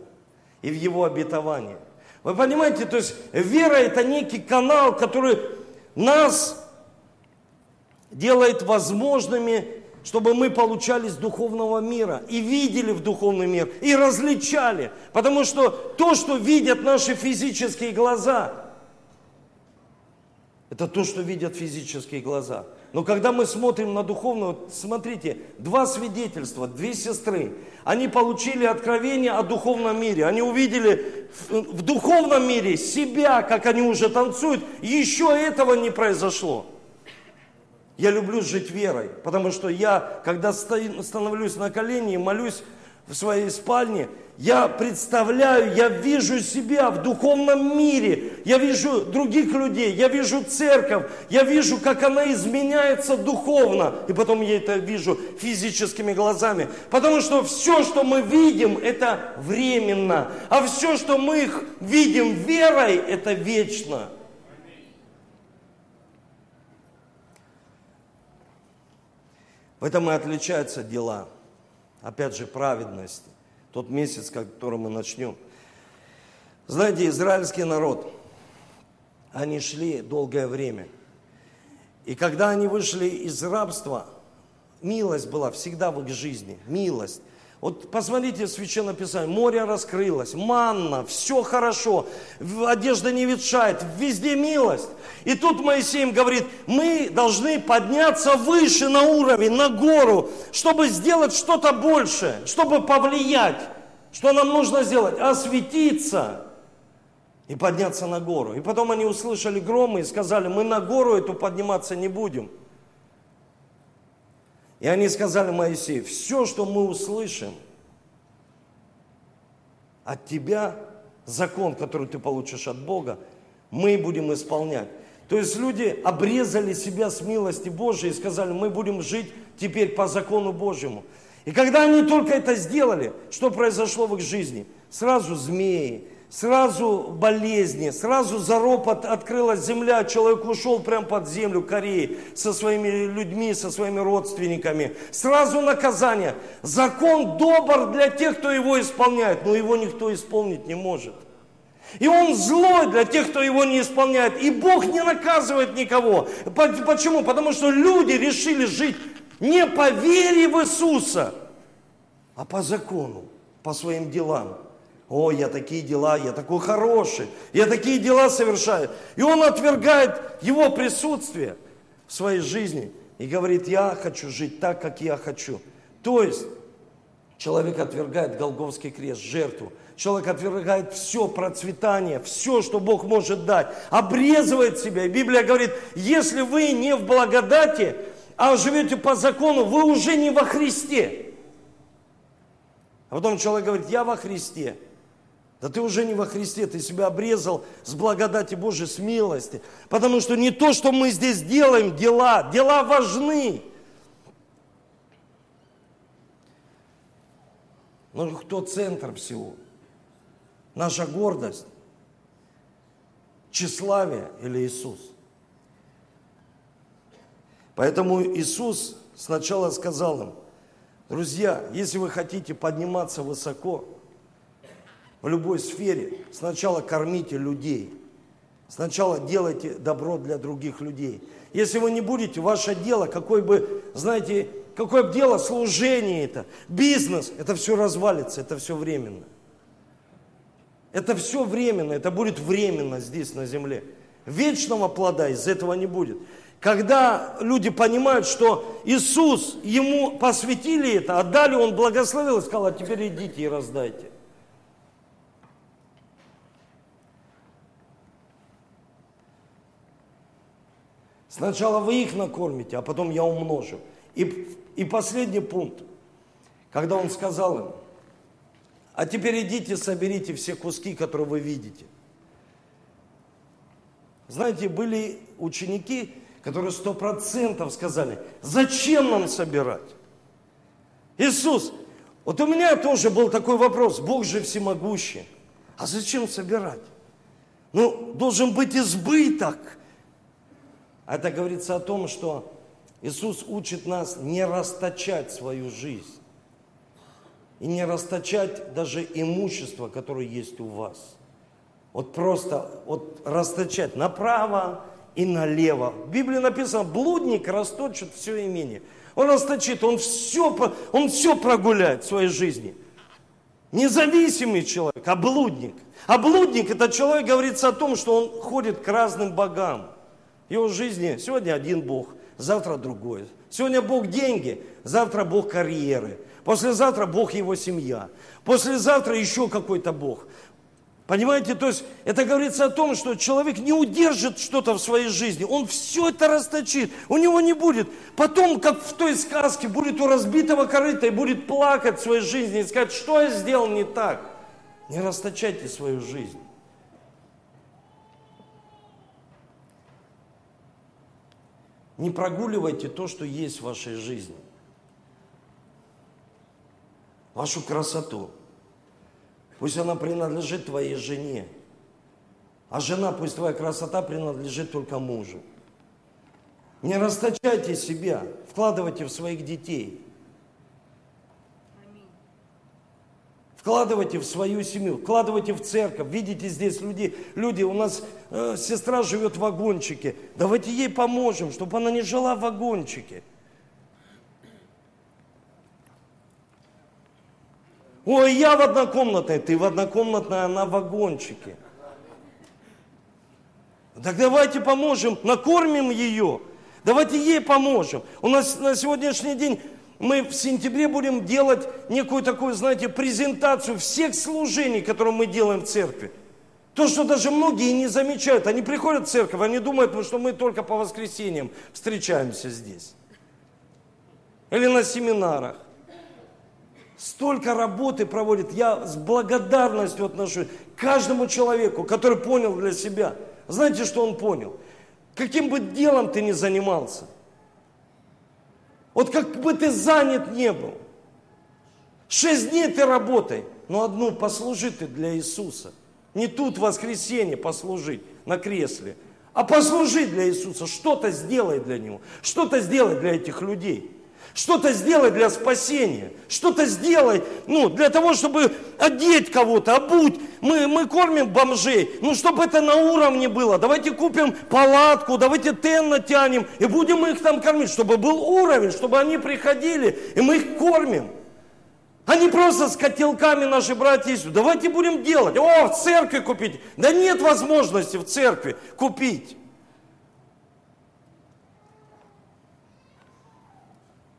и в Его обетование. Вы понимаете, то есть вера это некий канал, который нас делает возможными чтобы мы получали с духовного мира и видели в духовный мир, и различали. Потому что то, что видят наши физические глаза, это то, что видят физические глаза. Но когда мы смотрим на духовную, смотрите, два свидетельства, две сестры, они получили откровение о духовном мире. Они увидели в, духовном мире себя, как они уже танцуют. Еще этого не произошло. Я люблю жить верой, потому что я, когда становлюсь на колени и молюсь в своей спальне, я представляю, я вижу себя в духовном мире, я вижу других людей, я вижу церковь, я вижу, как она изменяется духовно, и потом я это вижу физическими глазами. Потому что все, что мы видим, это временно, а все, что мы видим верой, это вечно. В этом и отличаются дела. Опять же, праведность тот месяц, который мы начнем. Знаете, израильский народ, они шли долгое время. И когда они вышли из рабства, милость была всегда в их жизни, милость. Вот посмотрите в Священном Писании, море раскрылось, манна, все хорошо, одежда не ветшает, везде милость. И тут Моисей им говорит, мы должны подняться выше на уровень, на гору, чтобы сделать что-то большее, чтобы повлиять. Что нам нужно сделать? Осветиться и подняться на гору. И потом они услышали громы и сказали, мы на гору эту подниматься не будем. И они сказали Моисею, все, что мы услышим от тебя, закон, который ты получишь от Бога, мы будем исполнять. То есть люди обрезали себя с милости Божией и сказали, мы будем жить теперь по закону Божьему. И когда они только это сделали, что произошло в их жизни? Сразу змеи, Сразу болезни, сразу заропот открылась земля, человек ушел прямо под землю Кореи со своими людьми, со своими родственниками. Сразу наказание. Закон добр для тех, кто его исполняет, но его никто исполнить не может. И он злой для тех, кто его не исполняет. И Бог не наказывает никого. Почему? Потому что люди решили жить не по вере в Иисуса, а по закону, по своим делам. О, я такие дела, я такой хороший, я такие дела совершаю. И он отвергает его присутствие в своей жизни и говорит, я хочу жить так, как я хочу. То есть человек отвергает Голговский крест, жертву. Человек отвергает все процветание, все, что Бог может дать, обрезывает себя. И Библия говорит, если вы не в благодати, а живете по закону, вы уже не во Христе. А потом человек говорит, я во Христе. Да ты уже не во Христе, ты себя обрезал с благодати Божией, с милости. Потому что не то, что мы здесь делаем, дела, дела важны. Но кто центр всего? Наша гордость, тщеславие или Иисус? Поэтому Иисус сначала сказал им, друзья, если вы хотите подниматься высоко, в любой сфере. Сначала кормите людей. Сначала делайте добро для других людей. Если вы не будете, ваше дело, какой бы, знаете, какое бы дело, служение это, бизнес, это все развалится, это все временно. Это все временно, это будет временно здесь на земле. Вечного плода из этого не будет. Когда люди понимают, что Иисус, ему посвятили это, отдали, он благословил и сказал, а теперь идите и раздайте. Сначала вы их накормите, а потом я умножу. И, и последний пункт, когда он сказал им, а теперь идите, соберите все куски, которые вы видите. Знаете, были ученики, которые сто процентов сказали, зачем нам собирать? Иисус, вот у меня тоже был такой вопрос, Бог же всемогущий, а зачем собирать? Ну, должен быть избыток, это говорится о том, что Иисус учит нас не расточать свою жизнь. И не расточать даже имущество, которое есть у вас. Вот просто вот расточать направо и налево. В Библии написано, блудник расточит все имение. Он расточит, он все, он все прогуляет в своей жизни. Независимый человек, а блудник. А блудник это человек говорится о том, что он ходит к разным богам его жизни сегодня один Бог, завтра другое. Сегодня Бог деньги, завтра Бог карьеры. Послезавтра Бог его семья. Послезавтра еще какой-то Бог. Понимаете, то есть это говорится о том, что человек не удержит что-то в своей жизни, он все это расточит, у него не будет. Потом, как в той сказке, будет у разбитого корыта и будет плакать в своей жизни и сказать, что я сделал не так. Не расточайте свою жизнь. Не прогуливайте то, что есть в вашей жизни. Вашу красоту. Пусть она принадлежит твоей жене. А жена, пусть твоя красота принадлежит только мужу. Не расточайте себя, вкладывайте в своих детей. Вкладывайте в свою семью, вкладывайте в церковь. Видите здесь люди, люди у нас э, сестра живет в вагончике. Давайте ей поможем, чтобы она не жила в вагончике. Ой, я в однокомнатной, ты в однокомнатной, она в вагончике. Так давайте поможем, накормим ее. Давайте ей поможем. У нас на сегодняшний день мы в сентябре будем делать некую такую, знаете, презентацию всех служений, которые мы делаем в церкви. То, что даже многие не замечают. Они приходят в церковь, они думают, что мы только по воскресеньям встречаемся здесь. Или на семинарах. Столько работы проводит. Я с благодарностью отношусь к каждому человеку, который понял для себя. Знаете, что он понял? Каким бы делом ты ни занимался, вот как бы ты занят не был, шесть дней ты работай, но одну послужи ты для Иисуса. Не тут воскресенье послужить на кресле, а послужи для Иисуса, что-то сделай для Него, что-то сделай для этих людей. Что-то сделай для спасения, что-то сделай, ну, для того, чтобы одеть кого-то, обуть. Мы, мы кормим бомжей, ну, чтобы это на уровне было. Давайте купим палатку, давайте тен натянем, и будем их там кормить, чтобы был уровень, чтобы они приходили, и мы их кормим. А не просто с котелками наши братья и Давайте будем делать. О, в церкви купить. Да нет возможности в церкви купить.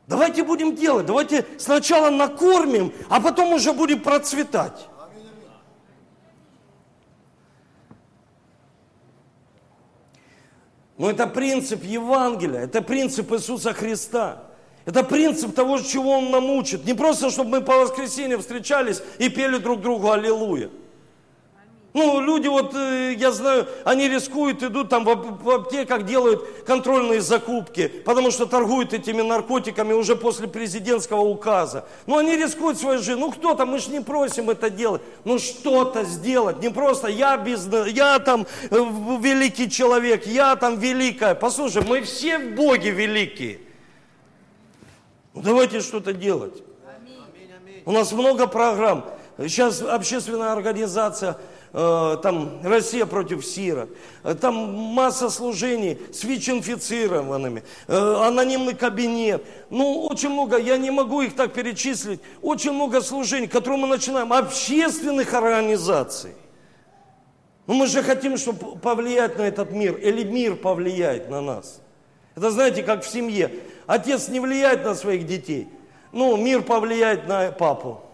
Давайте будем делать, давайте сначала накормим, а потом уже будем процветать. Но это принцип Евангелия, это принцип Иисуса Христа. Это принцип того, чего Он нам учит. Не просто, чтобы мы по воскресеньям встречались и пели друг другу «Аллилуйя». Ну, люди вот, э, я знаю, они рискуют, идут там в аптеках, делают контрольные закупки, потому что торгуют этими наркотиками уже после президентского указа. Ну, они рискуют своей жизнью. Ну, кто-то, мы же не просим это делать. Ну, что-то сделать. Не просто я бизнес, я там э, великий человек, я там великая. Послушай, мы все в Боге великие. Ну, давайте что-то делать. У нас много программ. Сейчас общественная организация там Россия против СИРа, э, там масса служений с ВИЧ-инфицированными, э, анонимный кабинет. Ну, очень много, я не могу их так перечислить, очень много служений, которые мы начинаем, общественных организаций. Но мы же хотим, чтобы повлиять на этот мир, или мир повлияет на нас. Это знаете, как в семье. Отец не влияет на своих детей, ну, мир повлияет на папу.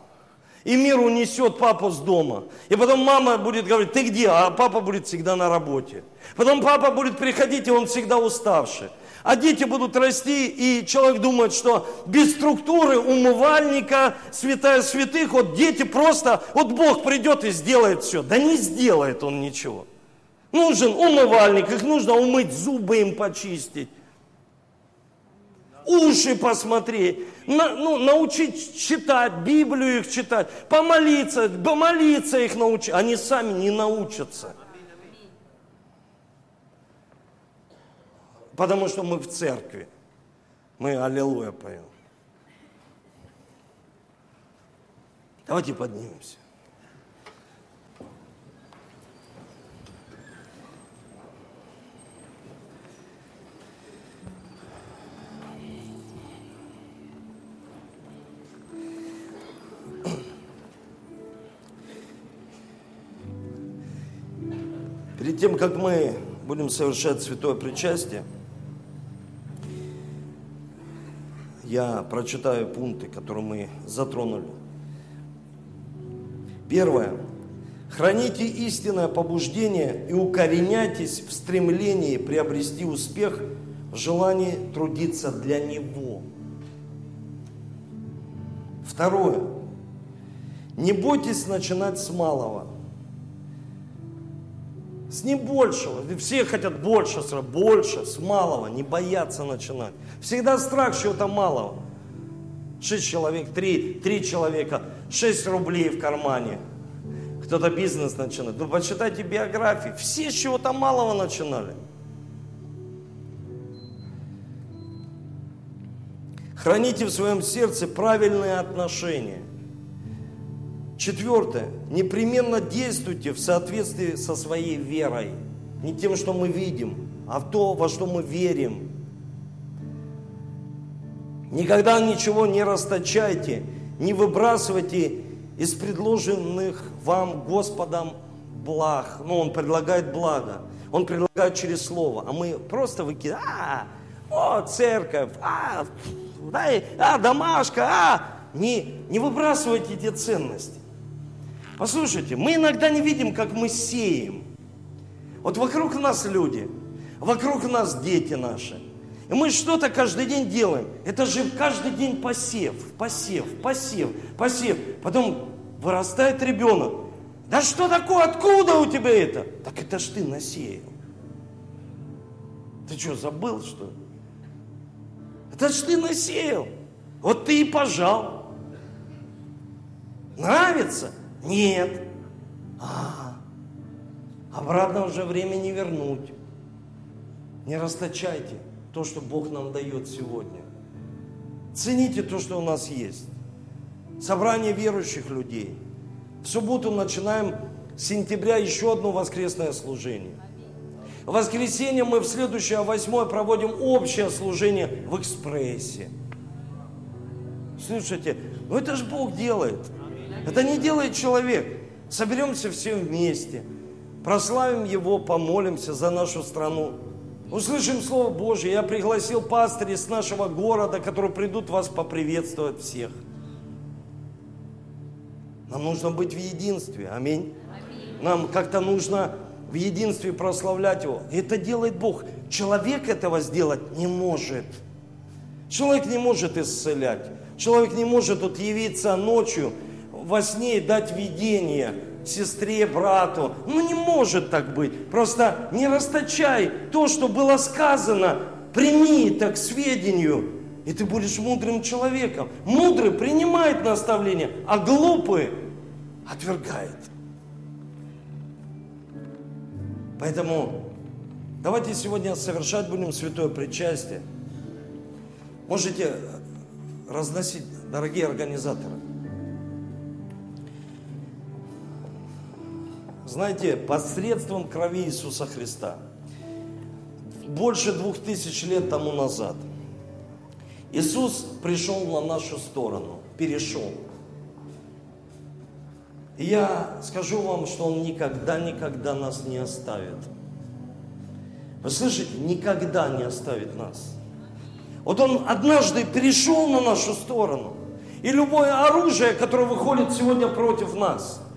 И мир унесет папу с дома. И потом мама будет говорить, ты где? А папа будет всегда на работе. Потом папа будет приходить, и он всегда уставший. А дети будут расти, и человек думает, что без структуры умывальника, святая святых, вот дети просто, вот Бог придет и сделает все. Да не сделает он ничего. Нужен умывальник, их нужно умыть, зубы им почистить уши посмотреть, на, ну, научить читать, Библию их читать, помолиться, помолиться их научить. Они сами не научатся. Потому что мы в церкви. Мы аллилуйя поем. Давайте поднимемся. Перед тем, как мы будем совершать святое причастие, я прочитаю пункты, которые мы затронули. Первое. Храните истинное побуждение и укореняйтесь в стремлении приобрести успех в желании трудиться для Него. Второе. Не бойтесь начинать с малого. С не большего. Все хотят больше, больше, с малого. Не боятся начинать. Всегда страх чего-то малого. Шесть человек, три, три человека, шесть рублей в кармане. Кто-то бизнес начинает. Ну, почитайте биографии. Все с чего-то малого начинали. Храните в своем сердце правильные отношения. Четвертое. Непременно действуйте в соответствии со своей верой. Не тем, что мы видим, а в то, во что мы верим. Никогда ничего не расточайте, не выбрасывайте из предложенных вам Господом благ. Ну, Он предлагает благо. Он предлагает через Слово. А мы просто выкидаем. А, о, церковь, а, дай, а, домашка, а. Не, не выбрасывайте эти ценности. Послушайте, мы иногда не видим, как мы сеем. Вот вокруг нас люди, вокруг нас дети наши. И мы что-то каждый день делаем. Это же каждый день посев, посев, посев, посев. Потом вырастает ребенок. Да что такое, откуда у тебя это? Так это ж ты насеял. Ты что, забыл, что ли? Это ж ты насеял. Вот ты и пожал. Нравится? Нет. А, обратно уже время не вернуть. Не расточайте то, что Бог нам дает сегодня. Цените то, что у нас есть. Собрание верующих людей. В субботу начинаем с сентября еще одно воскресное служение. В воскресенье мы в следующее, восьмое, проводим общее служение в экспрессе. Слушайте, ну это же Бог делает. Это не делает человек. Соберемся все вместе, прославим Его, помолимся за нашу страну. Услышим Слово Божье. Я пригласил пастырей с нашего города, которые придут вас поприветствовать всех. Нам нужно быть в единстве. Аминь. Нам как-то нужно в единстве прославлять Его. И это делает Бог. Человек этого сделать не может. Человек не может исцелять. Человек не может вот явиться ночью во сне дать видение сестре, брату. Ну не может так быть. Просто не расточай то, что было сказано. Прими это к сведению, и ты будешь мудрым человеком. Мудрый принимает наставление, а глупый отвергает. Поэтому давайте сегодня совершать будем святое причастие. Можете разносить, дорогие организаторы. Знаете, посредством крови Иисуса Христа. Больше двух тысяч лет тому назад Иисус пришел на нашу сторону, перешел. И я скажу вам, что Он никогда-никогда нас не оставит. Вы слышите? Никогда не оставит нас. Вот Он однажды перешел на нашу сторону. И любое оружие, которое выходит сегодня против нас –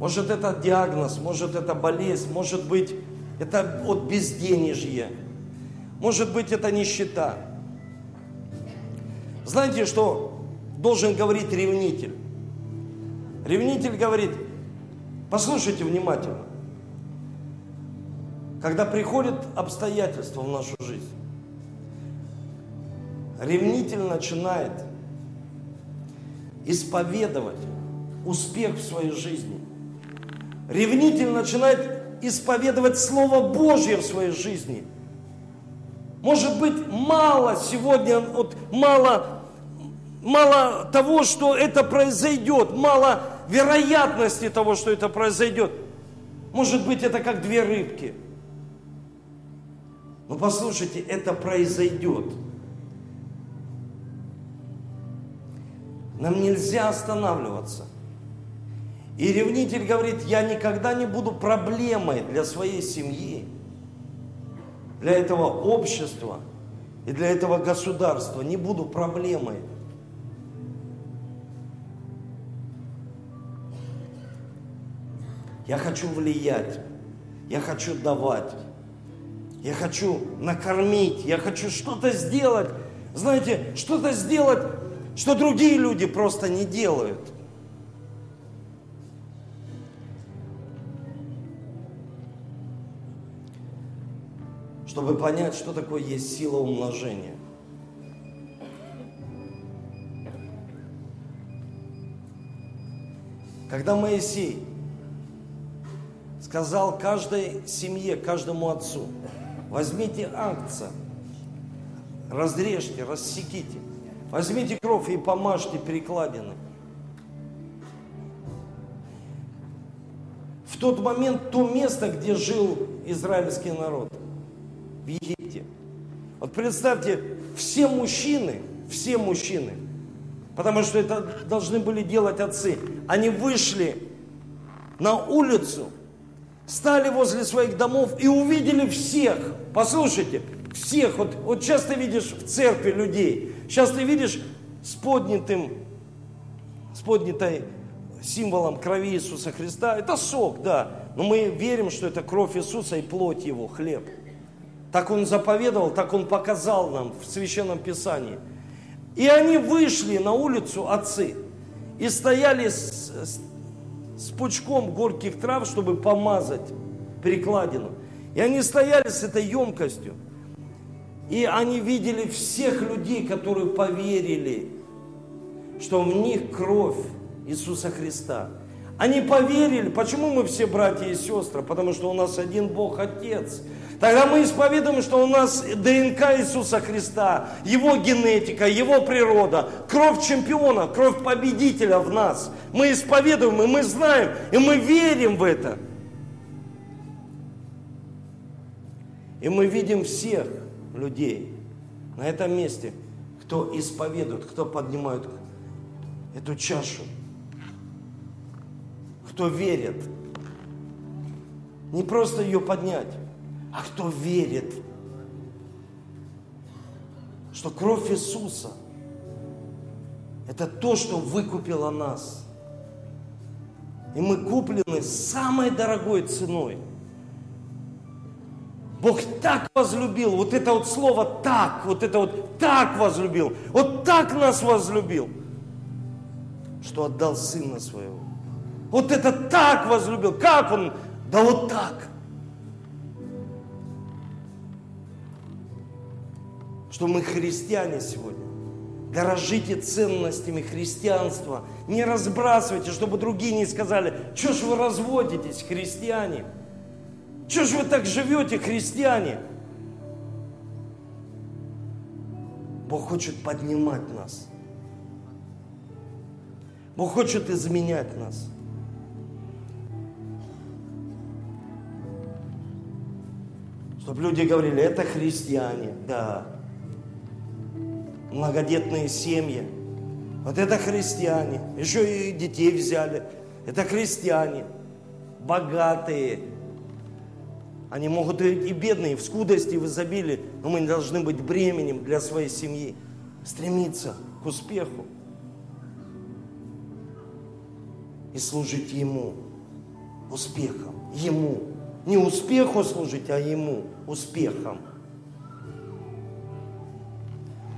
может это диагноз, может это болезнь, может быть это от безденежья, может быть это нищета. Знаете, что должен говорить ревнитель? Ревнитель говорит, послушайте внимательно, когда приходят обстоятельства в нашу жизнь, ревнитель начинает исповедовать успех в своей жизни ревнитель начинает исповедовать Слово Божье в своей жизни. Может быть, мало сегодня, вот мало, мало того, что это произойдет, мало вероятности того, что это произойдет. Может быть, это как две рыбки. Но послушайте, это произойдет. Нам нельзя останавливаться. И ревнитель говорит, я никогда не буду проблемой для своей семьи, для этого общества. и для этого государства не буду проблемой. Я хочу влиять, я хочу давать, я хочу накормить, я хочу что-то сделать. Знаете, что-то сделать, что другие люди просто не делают. Чтобы понять, что такое есть сила умножения. Когда Моисей сказал каждой семье, каждому отцу, возьмите акция, разрежьте, рассеките, возьмите кровь и помажьте перекладины. В тот момент то место, где жил израильский народ, в Египте. Вот представьте, все мужчины, все мужчины, потому что это должны были делать отцы, они вышли на улицу – стали возле своих домов и увидели всех. Послушайте, всех. Вот, вот сейчас ты видишь в церкви людей. Сейчас ты видишь с поднятым, с поднятой символом крови Иисуса Христа. Это сок, да. Но мы верим, что это кровь Иисуса и плоть Его, хлеб. Так Он заповедовал, так Он показал нам в Священном Писании. И они вышли на улицу, отцы, и стояли с, с с пучком горьких трав, чтобы помазать перекладину. И они стояли с этой емкостью. И они видели всех людей, которые поверили, что в них кровь Иисуса Христа. Они поверили. Почему мы все братья и сестры? Потому что у нас один Бог Отец. Тогда мы исповедуем, что у нас ДНК Иисуса Христа, Его генетика, Его природа, кровь чемпиона, кровь победителя в нас. Мы исповедуем, и мы знаем, и мы верим в это. И мы видим всех людей на этом месте, кто исповедует, кто поднимает эту чашу, кто верит. Не просто ее поднять, а кто верит, что кровь Иисуса – это то, что выкупило нас. И мы куплены самой дорогой ценой. Бог так возлюбил, вот это вот слово «так», вот это вот «так возлюбил», вот так нас возлюбил, что отдал Сына Своего. Вот это так возлюбил. Как Он? Да вот так. Что мы христиане сегодня. Дорожите ценностями христианства. Не разбрасывайте, чтобы другие не сказали, что ж вы разводитесь, христиане? Что ж вы так живете, христиане? Бог хочет поднимать нас. Бог хочет изменять нас. Чтобы люди говорили, это христиане, да многодетные семьи. Вот это христиане. Еще и детей взяли. Это христиане. Богатые. Они могут и бедные, в скудости, в изобилии, но мы не должны быть бременем для своей семьи. Стремиться к успеху. И служить Ему. Успехом. Ему. Не успеху служить, а Ему. Успехом.